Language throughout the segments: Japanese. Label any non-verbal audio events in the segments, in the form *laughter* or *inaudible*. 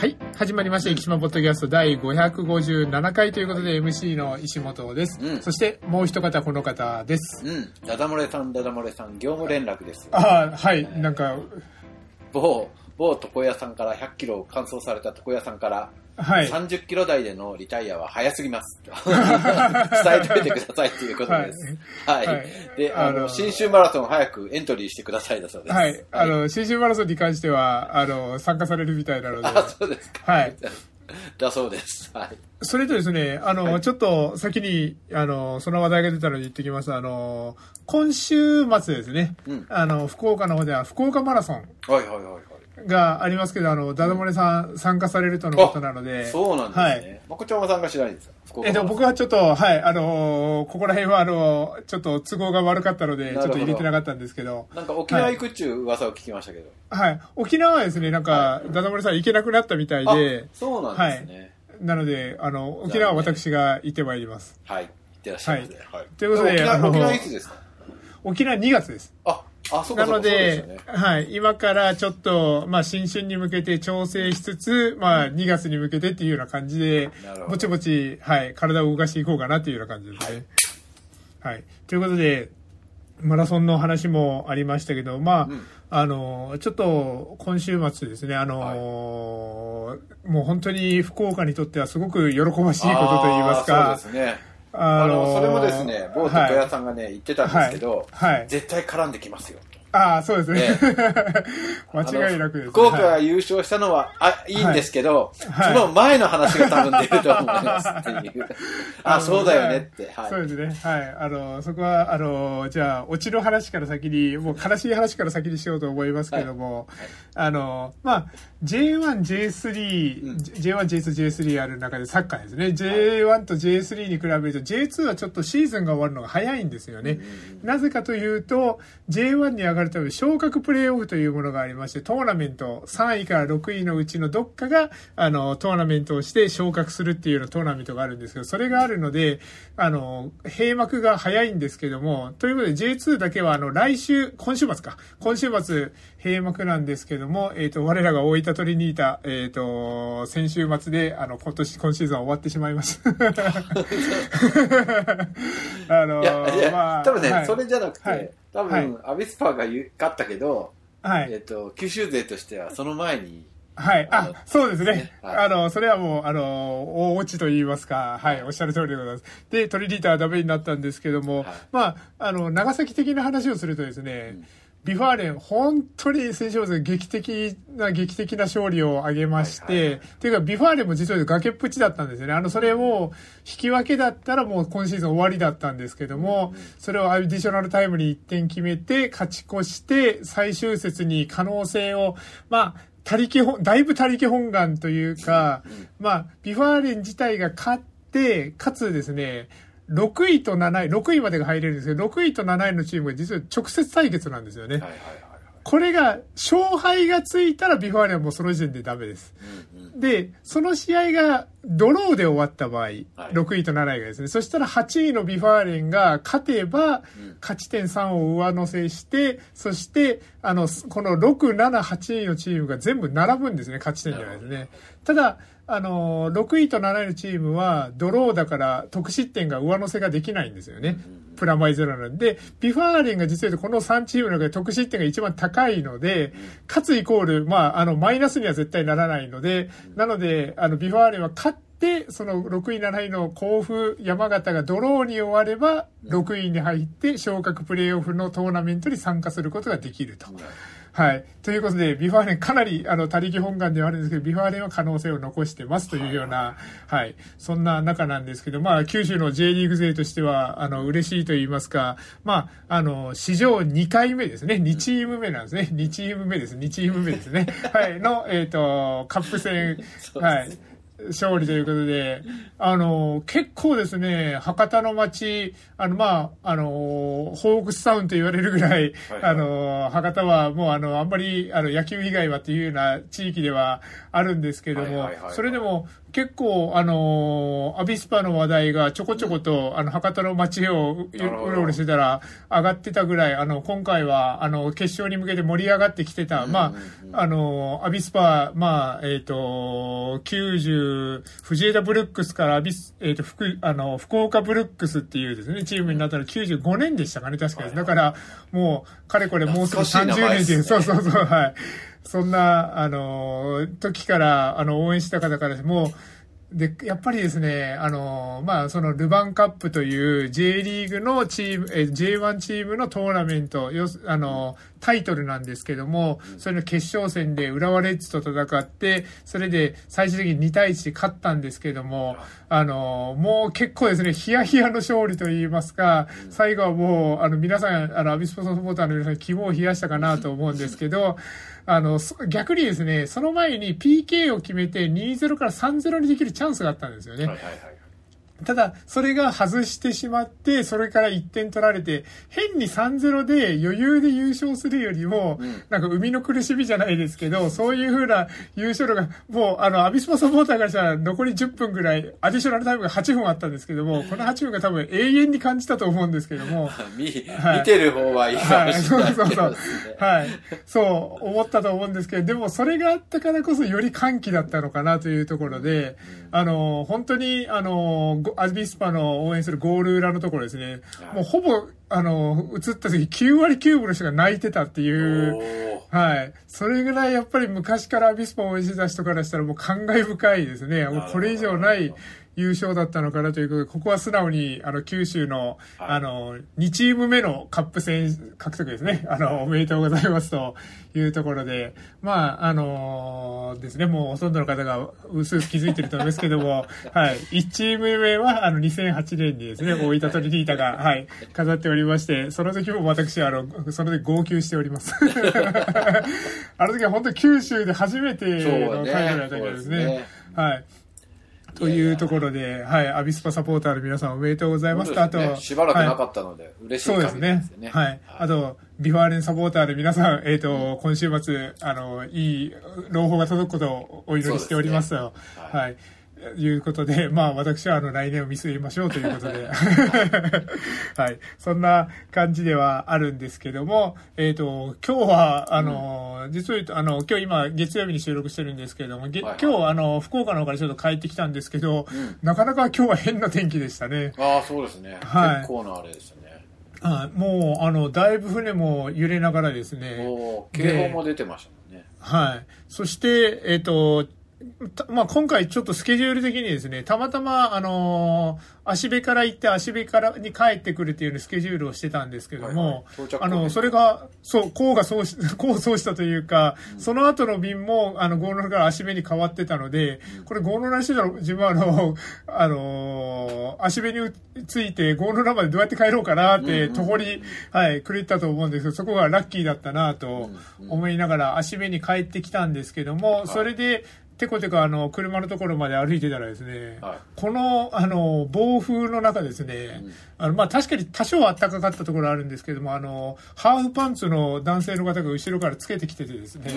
はい。始まりました。生島ポッドキャスト第557回ということで MC の石本です。うんそしてもう一方この方です。うん。ダダ漏れさん、ダダ漏れさん、業務連絡です。ああ、はい。なんか、某、某床屋さんから100キロ乾燥された床屋さんから、はい。30キロ台でのリタイアは早すぎます。*laughs* 伝えておいてくださいということです。はい。はいで、ああのの、新州マラソン早くエントリーしてくださいだそうです。はい。あの、新州マラソンに関しては、あの、参加されるみたいなので。*laughs* あ、そうですか。はい。だそうです。はい。それとですね、あの、はいちょっと先に、あの、その話題が出たので言ってきます。あの、今週末ですね、うんあの、福岡の方では福岡マラソンはいはいはいはい。がありますけど、あの、ダダ漏れさん参加されるとのことなので。そうなんですはい。ね。まこちゃんは参加しないんですか？えっと、僕はちょっと、はい、あのここら辺は、あのちょっと都合が悪かったので、ちょっと入れてなかったんですけど、なんか沖縄行くっちゅう噂を聞きましたけど。はい。沖縄はですね、なんか、ダダ漏れさん行けなくなったみたいあで、、そうなんですね。なので、あの、沖縄は私が行ってまいります。はい。いってらっしゃいませ。はい。ということで沖縄沖縄いつですか？沖縄2月です。あ、なのでね。はい、今からちょっと、まあ、新春に向けて調整しつつ、まあ、2月に向けてっていうような感じでぼちぼち、はい、体を動かしていこうかなっていうような感じですね。はい。ということで、マラソンの話もありましたけど、まあ、うんあの、ちょっと今週末ですね、あの、もう本当に福岡にとってはすごく喜ばしいことといいますかそうですね。ああの、それもですね、某床屋はいさんがね、言ってたんですけど、はいはい絶対絡んできますよ。ああ、そうですね。ね *laughs* 間違いなくです、ね。福岡がはい優勝したのは、あ、いいんですけど、はいその前の話が多分出ると思いますっていう。*laughs* あ、のそうだよねって。はい。そうですね。はい。あの、そこは、あの、じゃあ、オチの話から先に、もう悲しい話から先にしようと思いますけども、あの、まあ、J1、J3、うん J1、J2、J3 ある中でサッカーですね。J1 と J3 に比べると、J2 はちょっとシーズンが終わるのが早いんですよね。なぜかというと、J1 に上がるために昇格プレーオフというものがありまして、トーナメント、3位から6位のうちのどっかが、あの、トーナメントをして昇格するっていうようなトーナメントがあるんですけど、それがあるので、あの、閉幕が早いんですけども、ということで J2 だけは、あの、来週、今週末か、今週末閉幕なんですけども、えっ、と、我らが大分トリニータ、えっ、と、先週末で、あの、今年、今シーズンは終わってしまいました。*laughs* あのいや、いや、まあ多分ね、はいそれじゃなくて、はい多分、アビスパーが勝ったけど、はいえっ、。と、九州勢としてはその前に、はい。あそうですね。はいあの、それはもう、あの、大落ちと言いますか、はい、おっしゃる通りでございます。で、トリニータはダメになったんですけども、はいまあ、あの、長崎的な話をするとですね、 V・ファーレン、本当に先週末劇的な、劇的な勝利を挙げまして、はいはいはい。っていうか、 V・ファーレンも実は崖っぷちだったんですよね。あの、それを、引き分けだったらもう今シーズン終わりだったんですけども、それをアディショナルタイムに1点決めて、勝ち越して、最終節に可能性を、まあ、他力本、だいぶ他力本願というか、まあ、ビファーレン自体が勝って、かつですね、6位と7位、6位までが入れるんですけど、6位と7位のチームが実は直接対決なんですよね。はいはいはいこれが、勝敗がついたらビファーレンはもうその時点でダメです。で、その試合がドローで終わった場合、はい6位と7位がですね、そしたら8位のビファーレンが勝てばうん、勝ち点3を上乗せして、そして、あの、この6、7、8位のチームが全部並ぶんですね、勝ち点ではですね。ただ、あの、6位と7位のチームは、ドローだから得失点が上乗せができないんですよね。プラマイゼロなんで、ビファーレンが実はこの3チームの中で得失点が一番高いので、勝つイコール、まあ、あの、マイナスには絶対ならないので、なので、あの、ビファーレンは勝って、その6位、7位の甲府、山形がドローに終われば、6位に入って昇格プレーオフのトーナメントに参加することができると。はい。ということで、ビファーレンかなり、あの、他力本願ではあるんですけど、ビファーレンは可能性を残してますというような、はい。そんな中なんですけど、まあ、九州の J リーグ勢としては、あの、嬉しいと言いますか、まあ、あの、史上2回目ですね。2チーム目なんですね。2チーム目です。2チーム目ですね。はい。の、えっ、と、カップ戦、*laughs* はい。勝利ということで、あの、結構ですね、博多の街、あの、まあ、あの、ホークスタウンと言われるぐらい、はいあの、博多はもうあの、あんまり、あの、野球以外はっていうような地域ではあるんですけどもはいはいはいはい、それでも結構、あのーアビスパの話題がちょこちょこと、あの、博多の街をうろうろしてたら上がってたぐらい、あの、今回は、あの、決勝に向けて盛り上がってきてた、まあ、あのーアビスパ、まあ、えっ、と、90、藤枝ブルックスからアビス、えっ、と、福、あの、福岡ブルックスっていうですね、チームになったの95年でしたかね、確かに。だから、もう、かれこれもうすぐ懐かしい名30年っていう、ねそうそうそう、はい。そんな、あの、時から、あの、応援した方からもう、で、やっぱりですね、あの、まあ、そのルヴァンカップという J リーグのチーム、え、J1 チームのトーナメント、よあの、タイトルなんですけども、それの決勝戦で浦和レッズと戦って、それで最終的に2対1で勝ったんですけども、あの、もう結構ですね、ヒヤヒヤの勝利といいますか、最後はもう、あの、皆さん、あの、アビスポサポーターの皆さん、肝を冷やしたかなと思うんですけど、あの、そ逆にですね、その前に PK を決めて2-0から3-0にできるチャンスがあったんですよね。はいはいはい。ただ、それが外してしまって、それから1点取られて、変に3-0で余裕で優勝するよりも、うんなんか生みの苦しみじゃないですけど、そういう風な優勝度が、もう、あの、アビスパサポーターからしたら残り10分ぐらい、アディショナルタイムが8分あったんですけども、この8分が多分永遠に感じたと思うんですけども、*laughs* 見、はい見てる方はいいかはい、もしそうれないけそうそうどですね。。はい。そう、思ったと思うんですけど、でもそれがあったからこそより歓喜だったのかなというところで、あの、本当に、あの、ゴアビスパの応援するゴール裏のところですね、はい。もうほぼ、あの、映った時9割9分の人が泣いてたっていう、はい。それぐらいやっぱり昔からアビスパを応援してた人からしたらもう感慨深いですね。もうこれ以上ない優勝だったのかなということで、ここは素直に、あの、九州の、はいあの、2チーム目のカップ戦獲得ですね。あの、おめでとうございますというところで、まあ、あのですね、もうほとんどの方が薄々気づいてると思いますけども、*laughs* はい。1チーム目は、あの、2008年にですね、大分トリニータが、はい、飾っておりまして、その時も私は、あの、それで号泣しております。*laughs* あの時は本当に九州で初めてのタイトルだったですね。はい。というところで、はい、アビスパサポーターの皆さんおめでとうございますと、あと、ねしばらくなかはいったので、嬉しいそうですね限りですよ。ね。はい。あと、ビファーレンサポーターの皆さん、えっ、と、今週末、あの、いい朗報が届くことをお祈りしておりますと。すねははい。いうことで、*laughs* まあ私はあの来年を見据えましょうということで、*laughs* はい。そんな感じではあるんですけども、えっ、と、今日は、あの、実を言うと、あの、今日今月曜日に収録してるんですけども、げはいはい今日あの、福岡の方からちょっと帰ってきたんですけど、うんなかなか今日は変な天気でしたね。ああ、そうですね。はい結構なあれでしたね。はいもう、あの、だいぶ船も揺れながらですね。警報も出てましたもんね。はい。そして、えっ、と、たまあ、今回ちょっとスケジュール的にですね、たまたま、あのー足部から行って足部からに帰ってくるっていうスケジュールをしてたんですけども、はいはい。あの、それが、そう、こうがそうし、こうそうしたというか、その後の便も、あの、ゴーノラから足部に変わってたので、これゴーノラしてたら、自分はあの、あのー足部についてゴーノラまでどうやって帰ろうかなって、うんとほり、はい、狂ったと思うんですけど、そこがラッキーだったなと思いながら足目に帰ってきたんですけども、い。それで、てこてこあの、車のところまで歩いてたらですね、はいこの、あの、暴風の中ですね、あの、まあ、確かに多少は暖かかったところあるんですけども、あの、ハーフパンツの男性の方が後ろからつけてきててですね、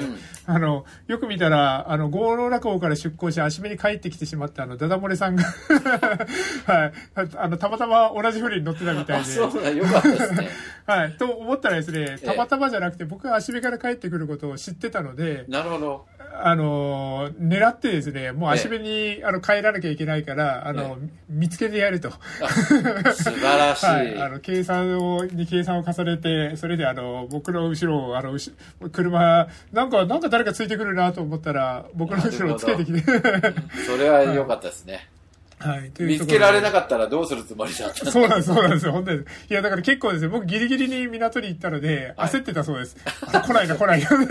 あの、よく見たら、あの、ゴーロ落語から出港して足目に帰ってきてしまったあの、ダダ漏れさんが、*laughs* はい、あの、たまたま同じ船に乗ってたみたいあ、で、そうだ、よかったですね。*laughs* はい。と思ったらですね、ええたまたまじゃなくて、僕が足部から帰ってくることを知ってたので、なるほど。あのー、狙ってですね、もう足部に、あの帰らなきゃいけないから、あの、見つけてやると。あ素晴らしい。はい。あの、計算を、に計算を重ねて、それであの、僕の後ろを、あの、車、なんか、なんか誰かついてくるなと思ったら、僕の後ろをつけてきて、それは良かったですね。はい。という見つけられなかったらどうするつもりだったそうなんです、そうなんですよ、本当に。いや、だから結構ですね、僕ギリギリに港に行ったので、はい焦ってたそうです。あ来ないな、来ないな。なる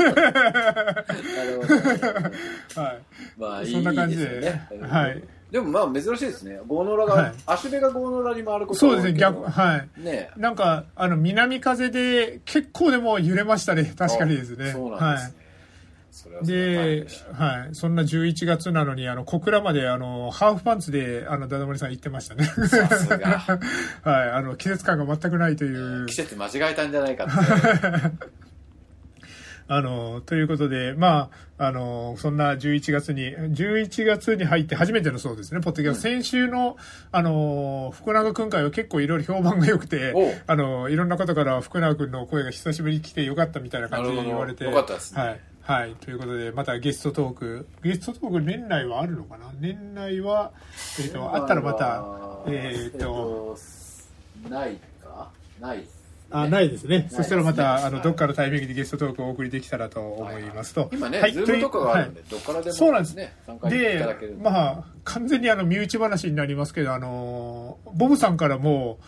ほど。*laughs* はい。まあ、いいそんな感じでですよね。はい。でもまあ珍しいですね。ゴーノラが、はい足部がゴーノラに回ることそうですね、逆、はい。ねなんか、あの、南風で結構でも揺れましたね、確かにですね。あそうなんですね。はそれは大変ではい。そんな11月なのに、あの、小倉まで、あの、ハーフパンツで、あの、ダダモリさん行ってましたね。たさすが。*laughs* はい。あの、季節感が全くないという。*laughs* 季節間違えたんじゃないかって。*laughs* あの、ということで、まあ、あの、そんな11月に、11月に入って初めてのそうですね、ポッドキャスト。先週の、あの、福永くん会は結構いろいろ評判が良くてあの、いろんな方から福永くんの声が久しぶりに来てよかったみたいな感じで言われて。よかったですねはい。はい。ということで、またゲストトーク。ゲストトーク年内はあるのかな？年内は、えっ、と、あったらまた、えっ、と、えっとないか？ないあ、ないですね。すね。そしたらまた、あの、はいどっかのタイミングでゲストトークをお送りできたらと思いますと。今ね、はい。 Zoom とかがあるんで、とどっからでも、ね、そうなんです。参加いたでだけるんで、まあ、完全にあの、身内話になりますけど、あの、ボブさんからも、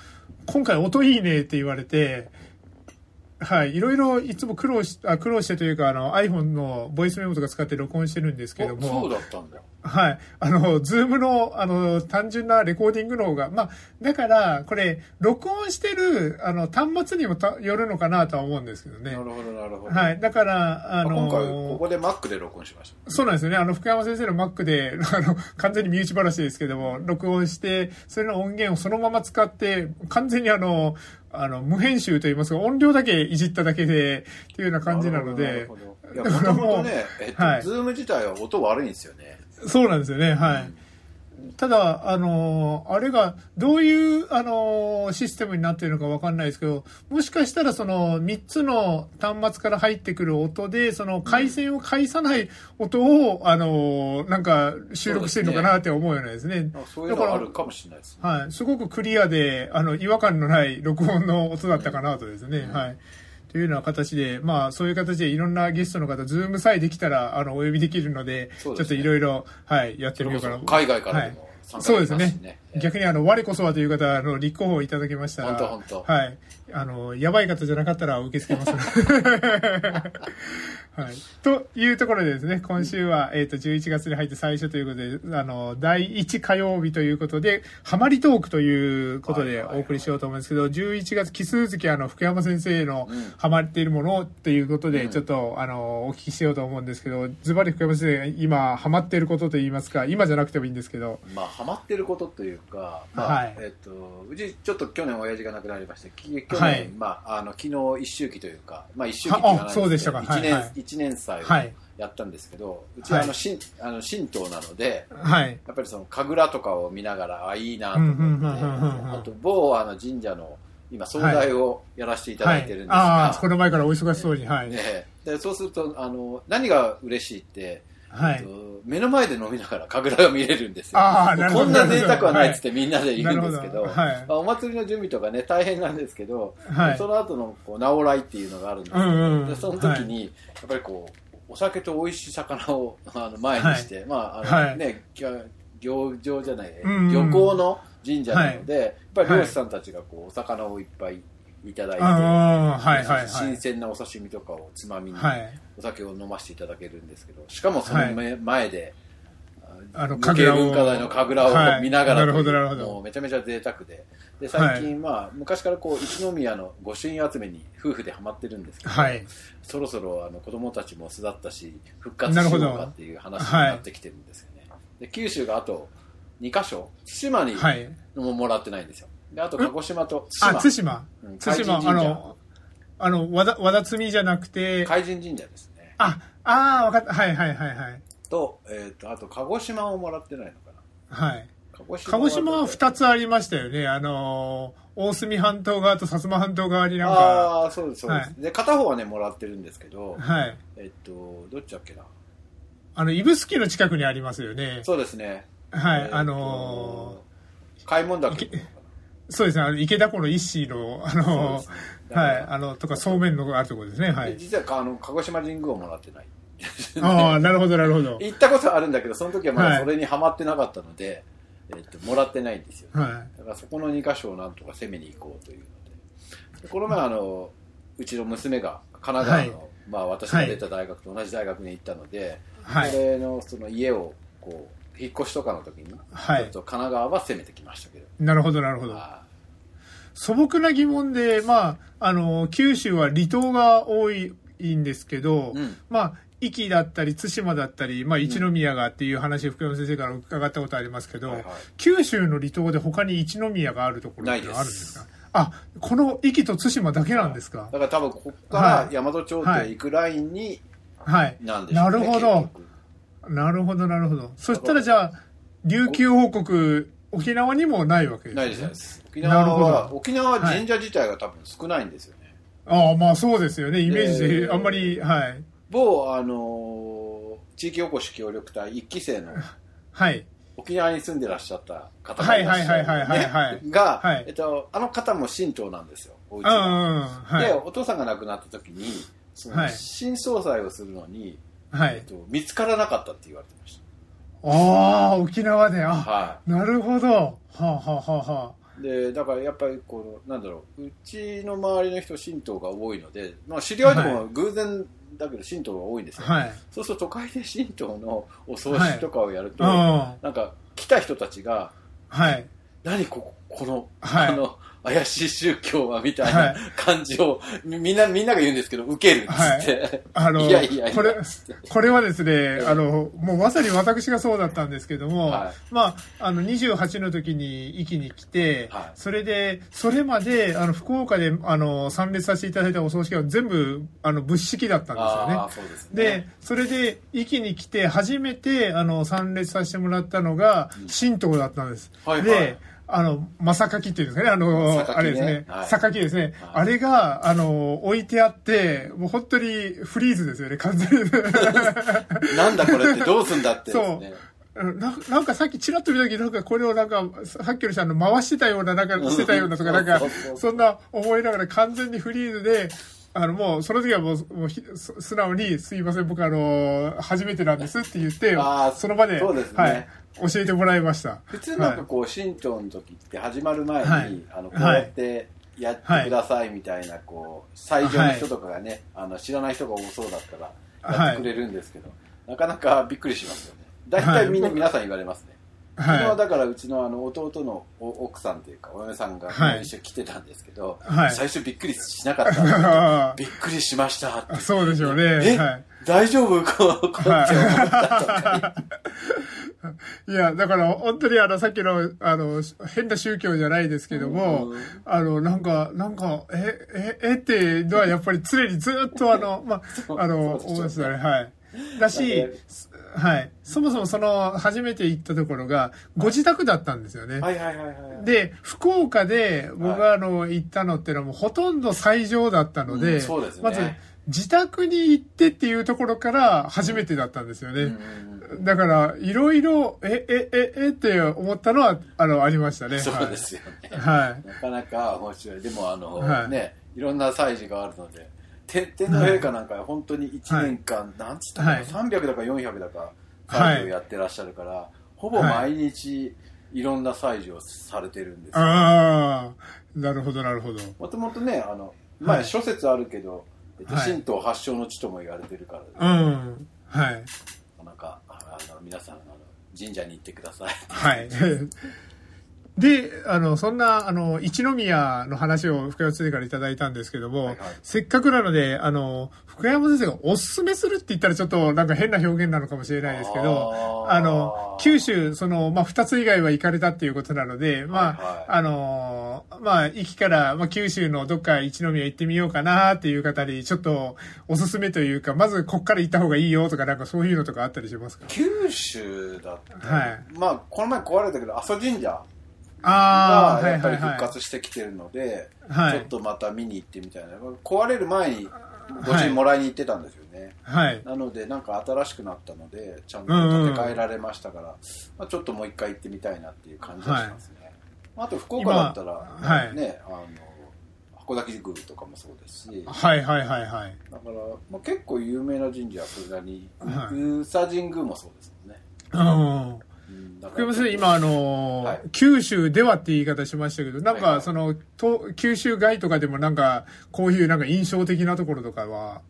今回音いいねって言われて、はい、いろいろいつも苦労し、あ苦労してというか、あの、iPhone のボイスメモとか使って録音してるんですけどおそうも、だったんだ。はい。あの、 Zoom の、あの、単純なレコーディングの方が、まあ、だから、これ、録音してる、あの、端末にもたよるのかなとは思うんですけどねな。るほど、なるほど。はい。だから、ああ今回、この、こで Mac で録音しました。そうなんですよね。あの、福山先生の Mac で、*laughs* あの、完全に身内話ですけども、録音して、それの音源をそのまま使って、完全にあの、あの、無編集といいますか、音量だけいじっただけで、っていうような感じなのでいや、*laughs* もともとね、えっと、はいズーム自体は音悪いんですよね。そうなんですよね、はい。ただ、あの、あれが、どういう、あの、システムになっているのかわかんないですけど、もしかしたらその3つの端末から入ってくる音で、その回線を介さない音を、あの、なんか収録してるのかなって思うようなですね。あそういうのがあるかもしれないですね。はい。すごくクリアで、あの、違和感のない録音の音だったかなとですね。はい。というような形で、まあ、そういう形でいろんなゲストの方、ズームさえできたら、あの、お呼びできるので、ちょっといろいろ、はい、やってみようかなそ海外からでも参加そうですねね。。逆にあの、我こそはという方、あの、立候補いただけましたら、本当本当はい。あの、やばい方じゃなかったら受け付けます。*laughs* はい。というところでですね、今週は、えっ、と、11月に入って最初ということで、あの、第1火曜日ということで、ハマりトークということではいはいはいお送りしようと思うんですけど、11月、奇数月、あの、福山先生のうん。ハマっているものということで、うん。ちょっと、あの、お聞きしようと思うんですけど、ズバリ福山先生が今、ハマっていることといいますか、今じゃなくてもいいんですけど、まあ、ハマってることというか、まあ、はい。えっと、うち、ちょっと去年親父が亡くなりまして、き去年、はい。まあ、あの、昨日一周期というか、まあ、一周期って言わないあそうでしたか。一年、はいはい一年祭をはい。やったんですけど、うちはあの、はい神、あの、神道なので、はい。やっぱりその、神楽とかを見ながら、あ、いいなと思って、あと、某あの神社の、今、総代をやらせていただいてるんですが、ああ、この前からお忙しそうに、はい。ねでそうすると、あの、何が嬉しいって、はい。えっと目の前で飲みながら神楽が見れるんですよ。こんな贅沢はないっつってみんなで言うんですけど、はい。まあお祭りの準備とかね、大変なんですけど、はい。その後のこう直来っていうのがあるんですけど、うんうん。でその時に、やっぱりこう、お酒と美味しい魚を *laughs* あの前にして、まあ、あの、はい。ね、行場じゃない、漁港の神社なので、やっぱり漁師さんたちがこう、お魚をいっぱいいただいて、はいはいはい。新鮮なお刺身とかをつまみに、はい。お酒を飲ませていただけるんですけど、しかもその前,、前で、あの、無形文化財の神楽を見ながらはいなるほど、なるほもうど。めちゃめちゃ贅沢で。で、最近、まあ、昔からこう、一宮の御朱印集めに夫婦でハマってるんですけど、はい。そろそろあの子供たちも巣立ったし、復活しようかっていう話になってきてるんですよね。で、九州があと2カ所、対馬にはい。ももらってないんですよ。で、あと鹿児島とあ、対対馬うん。対馬、海神神社あの、あの、和田、和田摘みじゃなくて馬、、海神神社ですね。あ、ああ、わかった。はいはいはいはい。と、えっ、と、あと鹿児島をもらってないのかな。はい。鹿児鹿児島は二2つありましたよね。あの、大隅半島側と薩摩半島側になんか、ああ、そうです、そうです、はいで、片方はね、もらってるんですけど、はい。えっと、どっちだっけな。あの、指宿の近くにありますよね。そうですね。はい。えっとあの開門岳いけそうですね。あの池田湖の一子の、あの、はい。あの、とか、そうめんのあるところですね。はい。で実はあの鹿児島神宮をもらってない。ああ、なるほど、なるほど。*laughs* 行ったことはあるんだけど、その時はまはいだそれにはまってなかったので、えっと、もらってないんですよ。はい。だからそこの2箇所をなんとか攻めに行こうというので。でこの前あの、うちの娘が神奈川の、まあ私が出た大学と同じ大学に行ったので、はいそれのその家をこう、引っ越しとかの時に、はい。ちょっと神奈川は攻めてきましたけど。なるほど、なるほど。あ素朴な疑問で、まあ、あの、九州は離島が多いんですけど、うん。まあ、壱岐だったり、対馬だったり、まあ、一宮がっていう話を福山先生から伺ったことありますけど、はいはい。九州の離島で他に一宮があるところってあるんですか？あ、この壱岐と対馬だけなんですか？だから多分ここから大和町って行くラインにはい。なんでしょうね。なるほどなるほど、なるほど。そしたらじゃあ、琉球王国、沖縄にもないわけですね。ないです。沖縄は、ど沖縄は神社自体が多分少ないんですよね。ああ、まあそうですよね。イメージで、えーあんまり、はい。某、あのー地域おこし協力隊一期生のはい。沖縄に住んでらっしゃった方がはいいらっしゃはいはいはいはいはいが、はいえっと、あの方も神道なんですよ、お家うんうんが。うん。はで、い。お父さんが亡くなった時に、そのはい新総裁をするのに、はい。えっと、見つからなかったって言われてましああ、沖縄で、た。あ、はなるほど。はあ、はあはあはい。で、だからやっぱりこの、なんだろう、うちの周りの人、神道が多いので、まあ知り合いでも偶然だけど神道が多いんですよ。あ。はい。そうすると都会で神道のお葬式とかをやると、うん。なんか来た人たちが、はい。何ここ、この、はいあの、怪しい宗教はみたいはない。感じを、みみんな、みんなが言うんですけど、受けるっつって。あの、*laughs* いやいやいや。これ、これはですね、あの、もうまさに私がそうだったんですけども、はい。まあ、あの、28の時に壱岐に来て、はい。それで、それまで、あの、福岡で、あの、参列させていただいたお葬式は全部、あの、物式だったんですよね。ですね。で、それで、壱岐に来て、初めて、あの、参列させてもらったのが、神道だったんです。で、あの、まさかきっていうんですかね、あの、榊ね。あれですね、はい。榊ですね、はい。あれが、あの、置いてあって、もう本当にフリーズですよね、完全に。*laughs* なんだこれってどうすんだってね。う。んななんかさっきちらっと見た時なんかこれをなんかさっきの人あの回してたようななんかしてたようなとかなんかそうそうそう。そんな思いながら完全にフリーズであのもうその時はもうもう素直に「すいません僕あの初めてなんです」って言ってその場でそうですね。はい、教えてもらいました。普通なんかこう、神道の時って始まる前に、はい。あの、こうやってやってくださいみたいな、こう、最上の人とかがね、あの、知らない人が多そうだったら、やってくれるんですけど、なかなかびっくりしますよね。大体みんな、はい皆さん言われますね。昨日はだからうちのあの弟のお奥さんというかお嫁さんがはい。一緒に来てたんですけど、はい。最初びっくりしなかったって *laughs* びっくりしましたって。いそうでしょうね。え、はい。大丈夫？こうこうって思ったとかいや、だから本当にあの、さっきの、あの、変な宗教じゃないですけども、うんあの、なんか、なんか、え、え、えっていうのはやっぱり常にずっとあの、*laughs* まあ、あの、思いますね。はい。だし、はい。そもそもその、初めて行ったところが、ご自宅だったんですよね。はいはいはいはいで、福岡で僕があの、行ったのっていうのはもうほとんど最上だったので、うんそうですねまず、自宅に行ってっていうところから初めてだったんですよね。だから、いろいろ、え、え、え、えって思ったのは、あの、ありましたね。そうですよね、はい。なかなか面白い。でもあの、はい。ねいろんな祭事があるのでて天皇陛下なんか本当に1年間、なんつったかな、はい。300だか400だかはい。祭事をやってらっしゃるから、ほぼ毎日いろんな祭事をされてるんですよ、ああ、なるほど、なるほど。もともとねあの、まあ、はい。諸説あるけど、神道発祥の地とも言われてるから、うん。はい。なんかあの皆さんあの神社に行ってくださいはい。で、あの、そんな、あの、一宮の話を福山先生からいただいたんですけども、はいはい。せっかくなので、あの、福山先生がおすすめするって言ったらちょっとなんか変な表現なのかもしれないですけど、あの、九州、その、まあ、二つ以外は行かれたっていうことなので、まあ、はいはい。あの、まあ、駅から、まあ、九州のどっか一宮行ってみようかなっていう方に、ちょっとおすすめというか、まずこっから行った方がいいよとか、なんかそういうのとかあったりしますか？九州だって、はい。まあこの前壊れたけど阿蘇神社がやっぱりはいはいはい。復活してきてるので、はい。ちょっとまた見に行ってみたいな。壊れる前にご主人もらいに行ってたんですよね、はい。なのでなんか新しくなったのでちゃんと建て替えられましたから、まあ、ちょっともう一回行ってみたいなっていう感じがしますね、あと福岡だったら、ねあの函館宮とかもそうですし。はいはいはいはい。だから、まあ、結構有名な神社はそれなりに、はい。宇佐神宮もそうですもんね。うん。福ら山先生、今、あのーはい。九州ではって言い方しましたけど、なんか、はいはい。その、と九州外とかでもなんか、こういうなんか印象的なところとかは、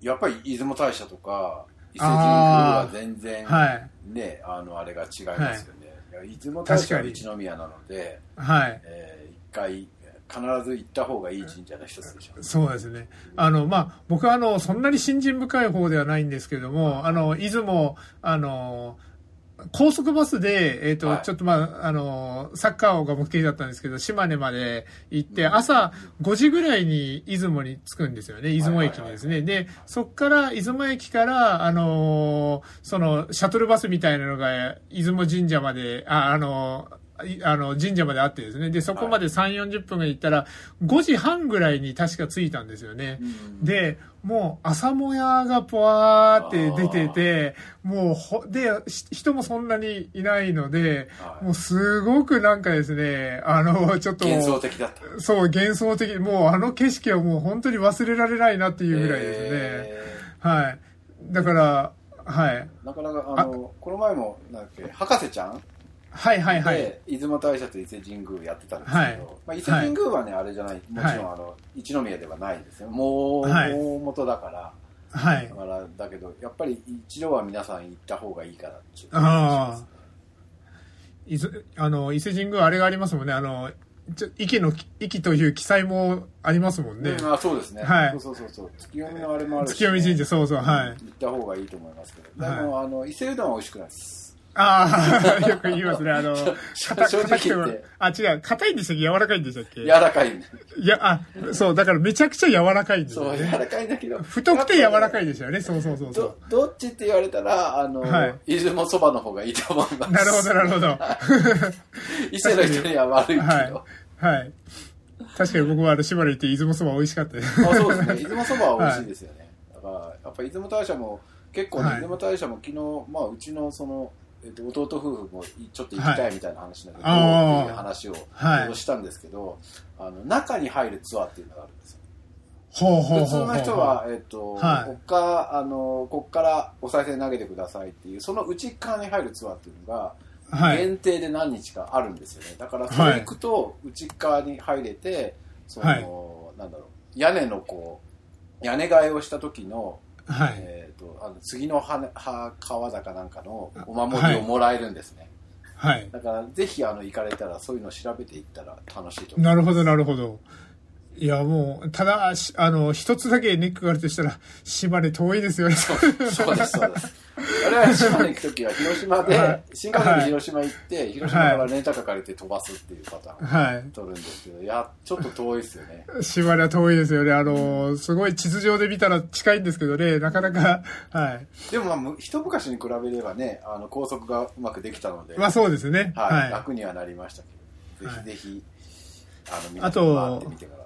やっぱり出雲大社とか伊勢神宮は全然はい。ねあのあれが違いますよね、い。や出雲大社は確か一宮なので、はい。えー一回必ず行った方がいい神社の一つでしょう、そうですね。あの、まあ、僕はあの、そんなに信心深い方ではないんですけども、あの、出雲、あの、高速バスで、えっ、と、はいちょっとまあ、あの、サッカーが目的だったんですけど、島根まで行って、朝5時ぐらいに出雲に着くんですよね、出雲駅にですね。で、そっから、出雲駅から、あのーその、シャトルバスみたいなのが、出雲神社まで、あ、あのあの、神社まであってですね。で、そこまで3、40分が行ったら、5時半ぐらいに確か着いたんですよね。で、もう朝もやがぽわーって出てて、もうほ、で、し人もそんなにいないので、はいもうすごくなんかですね、あの、ちょっと、幻想的だった。そう、幻想的、もうあの景色はもう本当に忘れられないなっていうぐらいですね。えはい。だから、はい。ーなかなか、あの、この前も、なんだっけ、博士ちゃんはいはいはい。で、出雲大社と伊勢神宮やってたんですけど、はい。まあ、伊勢神宮はね、あれじゃない、もちろん、はいあの、一宮ではないんですよ。もう、はい大元だから、はい。だ。から、だけど、やっぱり一度は皆さん行った方がいいかなっていう。伊勢あの、伊勢神宮あれがありますもんね。あの、ちょ息の、息という記載もありますもんね。うんあそうですね、はい。そうそうそうそう。月読みのあれもあるし、月読み神社、そうそう、はい。行った方がいいと思いますけど、でも、あの伊勢うどんは美味しくないですああ、よく言いますね。あの、硬くてあ、違う、硬いんでしたっけ柔らかいんでしたっけ柔らかいいや、あ、そう、だからめちゃくちゃ柔らかいんですそう柔よね。らかいんだけど太くて柔らかいいですよね。そうそうそうそどどっちって言われたらあの、はい出雲そばの方がいいと思いますう。なるほど、なるほど。*laughs* 伊勢の人には悪いけど、はい。はい。確かに僕はあの、島根行って出雲そば美味しかったです。あそうですね出雲そばは美味しいですよね、*laughs* だからやっぱ出雲大社も結構ね、はい出雲大社も昨日、まあ、うちのその、えっと、弟夫婦もいちょっと行きたいみたいな話なんで、はいっていう話を、はい。したんですけどあの中に入るツアーっていうのがあるんですよ。普通の人は、えっとはい。こっからあのこっからお賽銭投げてくださいっていうその内側に入るツアーっていうのが、はい。限定で何日かあるんですよね。だからそれ行くと内側に入れてその、はい。なんだろう屋根のこう屋根替えをした時の、はい。えー、とあの次のはは川坂なんかのお守りをもらえるんですね、はい。だからぜひあの行かれたらそういうのを調べていったら楽しいと思いますなるほど、なるほど。いや、もう、ただ、あの、一つだけネックがあるとしたら、島根遠いですよね。そうです、そうです。我々島根行くときは広島で、新幹線で広島行って、広島からレンタカー借りて飛ばす。っていうパターンをはい。取るんです。けど、いや、ちょっと遠いです。よね。島根は遠いです。よね。あの、す。ごい地図上で見たら近いんです。けどね、なかなか、はい。でも、まあ、一昔に比べればね、あの、高速がうまくできたので、まあそうです。ね。はい、楽にはなりましたけど、ぜひぜひ、あの、皆あとさん回ってみてからって。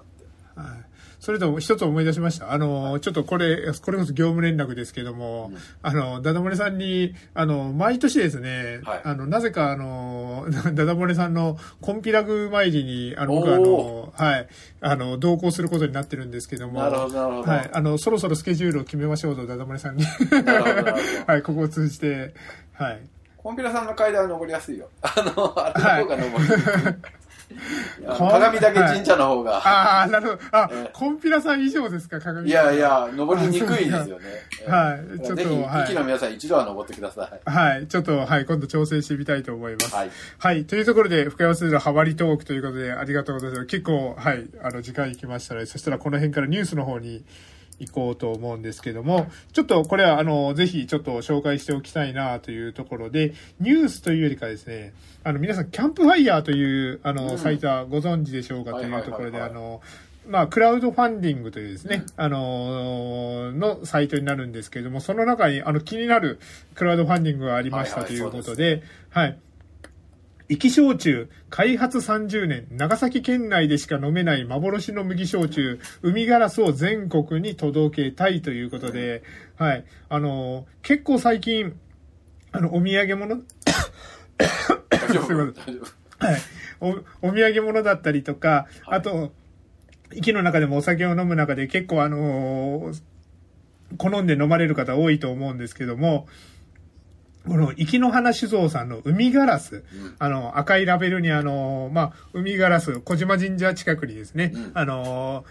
はいそれと一つ思い出しました？あの、ちょっとこれ、これこそ業務連絡ですけども、うんあの、ダダ漏れさんに、あの、毎年ですね、はいあの、なぜかあの、*laughs* ダダ漏れさんのコンピラグ参りに、あの、僕あおの、はい、あの、同行することになってるんですけども、なるほど、なるほど。はい、あの、そろそろスケジュールを決めましょうと、ダダ漏れさんに。*laughs* はい、ここを通じて、はい。コンピラさんの階段は登りやすいよ。あの、あれの方が登りにくい。あの鏡岳神社の方が、ああ、なるほど。あ、ええコンピラさん以上ですか、鏡いやいや、登りにくいですよね。はいええちょっとはい息の皆さん一度は登ってください。はい。ちょっと、はい。今度挑戦してみたいと思います。はい。はい。というところで、深山すずのハマりトークということで、ありがとうございます。結構、はい。あの、時間いきましたので、そしたらこの辺からニュースの方に行こうと思うんですけども、ちょっとこれは、あの、ぜひちょっと紹介しておきたいなというところで、ニュースというよりかですね、あの、皆さん、キャンプファイヤーという、あの、うん。サイトはご存知でしょうかとはいうところで、あの、まあ、クラウドファンディングというですね、あのーのサイトになるんですけれども、その中に、あの、気になるクラウドファンディングがありましたということで、はい。生き焼酎、開発30年、長崎県内でしか飲めない幻の麦焼酎、海ガラスを全国に届けたいということで、はい。あのー結構最近、あの、お土産物、大丈夫。はい。お、お土産物だったりとか、はい。あと、息の中でもお酒を飲む中で結構あのー好んで飲まれる方多いと思うんですけども、この、息の花酒造さんの海ガラス、うん。あの、赤いラベルにあの、まあ、海ガラス、小島神社近くにですね、うん。あの、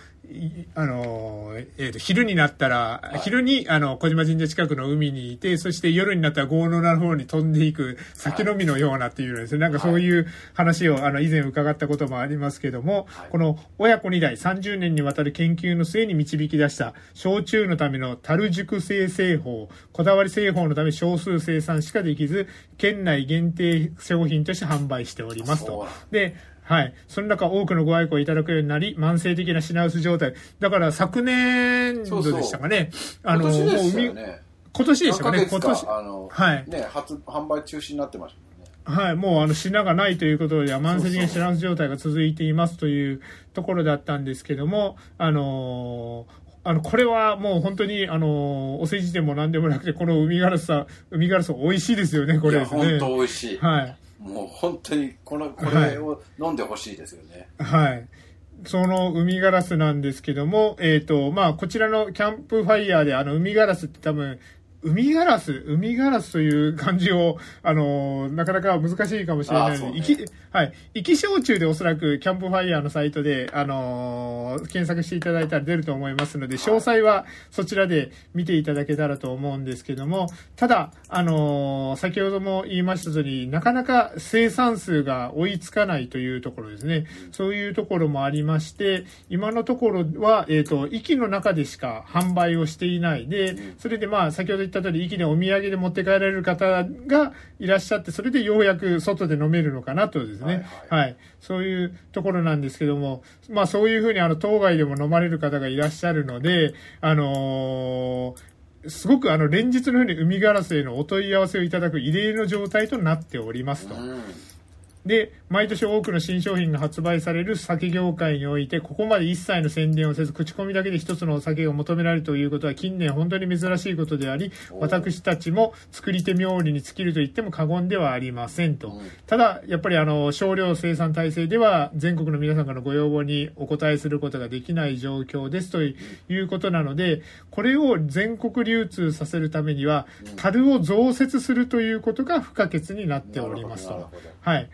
あの、えーと、昼になったら、はい、昼にあの小島神社近くの海にいてそして夜になったら豪農の方に飛んでいく酒飲みのようなっていうですね、はい、なんかそういう話をあの以前伺ったこともありますけども、はい、この親子2代30年にわたる研究の末に導き出した焼酎のための樽熟成製法こだわり製法のため少数生産しかできず県内限定商品として販売しておりますと。ではい。その中多くのご愛顧いただくようになり、慢性的な品薄状態。だから昨年度でしたかね。そうそうあの、今年でね。今年でしたかね。今年。あの、はい。ね、初、販売中止になってました。はい、もうあの品がないということで、慢性的な品薄状態が続いていますというところだったんですけども、あのあの、これはもう本当に、あの、お世辞でも何でもなくて、この海ガラスさ、海ガラス美味しいですよね、これですね。本当美味しい。はい。もう本当にこのこれを飲んでほしいですよね。はい。その海ガラスなんですけども、えっ、ー、と、まあ、こちらのキャンプファイヤーで、あの、海ガラスって多分、海ガラス、海ガラスという漢字を、あの、なかなか難しいかもしれないので、ね、き、はい。生き焼酎でおそらくキャンプファイヤーのサイトで、あの検索していただいたら出ると思いますので、詳細はそちらで見ていただけたらと思うんですけども、ただ、あの先ほども言いました通り、なかなか生産数が追いつかないというところですね。そういうところもありまして、今のところは、えっ、ー、と、息の中でしか販売をしていないで、それでまあ、先ほど言った通り、駅でお土産で持って帰られる方がいらっしゃって、それでようやく外で飲めるのかなとですね。はい、はいはい、そういうところなんですけども、まあそういうふうにあの、当該でも飲まれる方がいらっしゃるので、あのー、すごくあの、連日のように海ガラスへのお問い合わせをいただく異例の状態となっておりますと。うんで、毎年多くの新商品が発売される酒業界において、ここまで一切の宣伝をせず、口コミだけで一つのお酒が求められるということは近年本当に珍しいことであり、私たちも作り手冥利に尽きると言っても過言ではありませんと。ただ、やっぱりあの、少量生産体制では全国の皆さんからのご要望にお答えすることができない状況ですということなので、これを全国流通させるためには、樽を増設するということが不可欠になっておりますと。はい。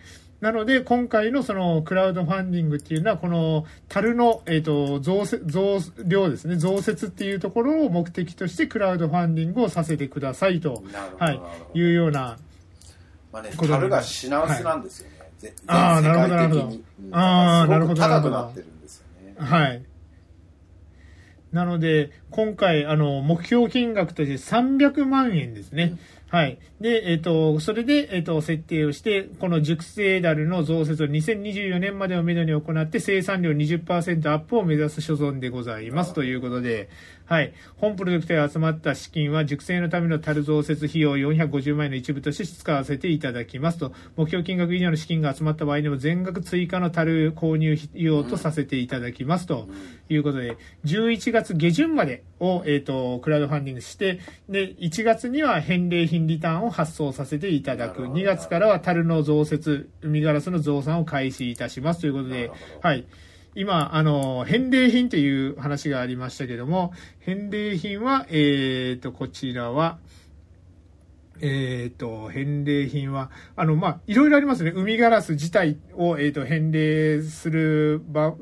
なので、今回のそのクラウドファンディングっていうのは、この樽の、えっ、ー、と、増、増量ですね、増設っていうところを目的としてクラウドファンディングをさせてくださいと、はい、いうような。まあね、樽が品薄なんですよね。はい、ああ、なるほど、なるほど。ああ、なるほど。高くなってるんですよね。はい。なので、今回、あの、目標金額として300万円ですね。うんはい。で、えっ、ー、と、それで、えっ、ー、と、設定をして、この熟成ダルの増設を2024年までをめどに行って、生産量20%アップを目指す所存でございますということで、はい。本プロジェクトで集まった資金は、熟成のための樽増設費用450万円の一部として使わせていただきますと、目標金額以上の資金が集まった場合にも、全額追加の樽購入費用とさせていただきますということで、11月下旬までを、えっ、ー、と、クラウドファンディングして、で、1月には返礼品リターンを発送させていただく。2月からは樽の増設、海ガラスの増産を開始いたしますということで、はい。今、あの、返礼品という話がありましたけども、返礼品は、えっ、ー、と、こちらは、えっ、ー、と、返礼品は、あの、まあ、いろいろありますね。海ガラス自体を、えっ、ー、と、返礼する場、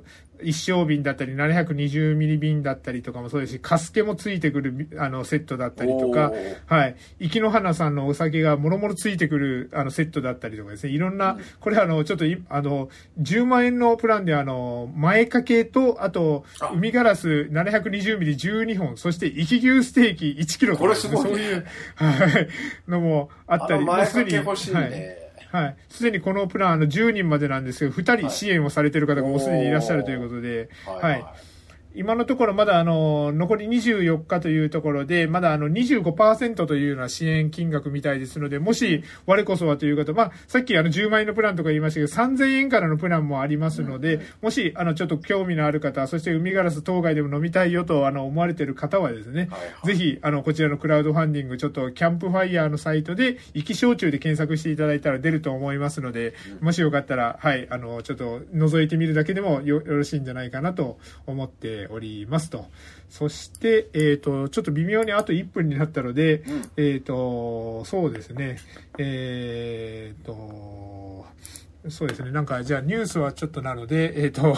一升瓶だったり、720ミリ瓶だったりとかもそうですし、カスケもついてくる、あの、セットだったりとか、はい。生野花さんのお酒がもろもろついてくる、あの、セットだったりとかですね、いろんな、これあの、ちょっと、あの、10万円のプランであの、前掛けと、あと、海ガラス720ミリ12本、そして生き牛ステーキ1キロとか、ね、そういう、はい、のもあったり、前掛け欲しいね。はいはい。すでにこのプラン、あの、10人までなんですけど、2人支援をされている方がもうすでにいらっしゃるということで、はい、はい。はい今のところまだあの、残り24日というところで、まだあの25%というような支援金額みたいですので、もし我こそはという方、まあ、さっきあの10万円のプランとか言いましたけど、3000円からのプランもありますので、もしあのちょっと興味のある方、そして海ガラス当該でも飲みたいよとあの思われている方はですね、はいはい、ぜひあのこちらのクラウドファンディング、ちょっとキャンプファイヤーのサイトで、生き焼酎で検索していただいたら出ると思いますので、もしよかったら、はい、あの、ちょっと覗いてみるだけでもよろしいんじゃないかなと思っておりますと。そして、えっ、ー、と、ちょっと微妙にあと1分になったので、うん、えっ、と、そうですね、えっ、ー、と、そうですね。なんか、じゃあニュースはちょっとなので、えっ、ー、と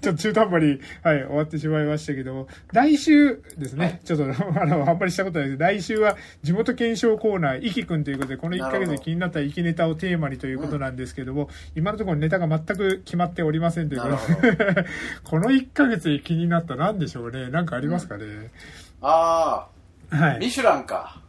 ちょっと中途半端に、はい、終わってしまいましたけど、来週ですね、はい、ちょっと、*laughs* あの、あんまりしたことないです来週は地元検証コーナー、いきくんということで、この1ヶ月で気になったいきネタをテーマにということなんですけども、うん、今のところネタが全く決まっておりませんということで、*laughs* この1ヶ月で気になった何でしょうね。なんかありますかね。うん、ああ、はい。ミシュランか。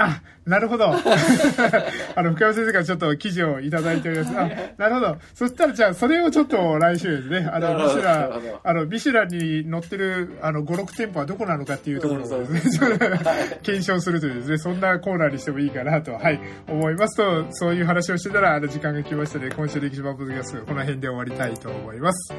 あ、なるほど。*laughs* あの、福山先生からちょっと記事をいただいております。あ、なるほど。そしたらじゃあ、それをちょっと来週ですね。あの、ミシュラン、あの、ミシュランに載ってる、あの、5、6店舗はどこなのかっていうところをですね、*laughs* 検証するというですね、そんなコーナーにしてもいいかなと、はい、思いますと、そういう話をしてたら、あの、時間が来ましたので、今週歴史版ポッドキャスト、この辺で終わりたいと思います。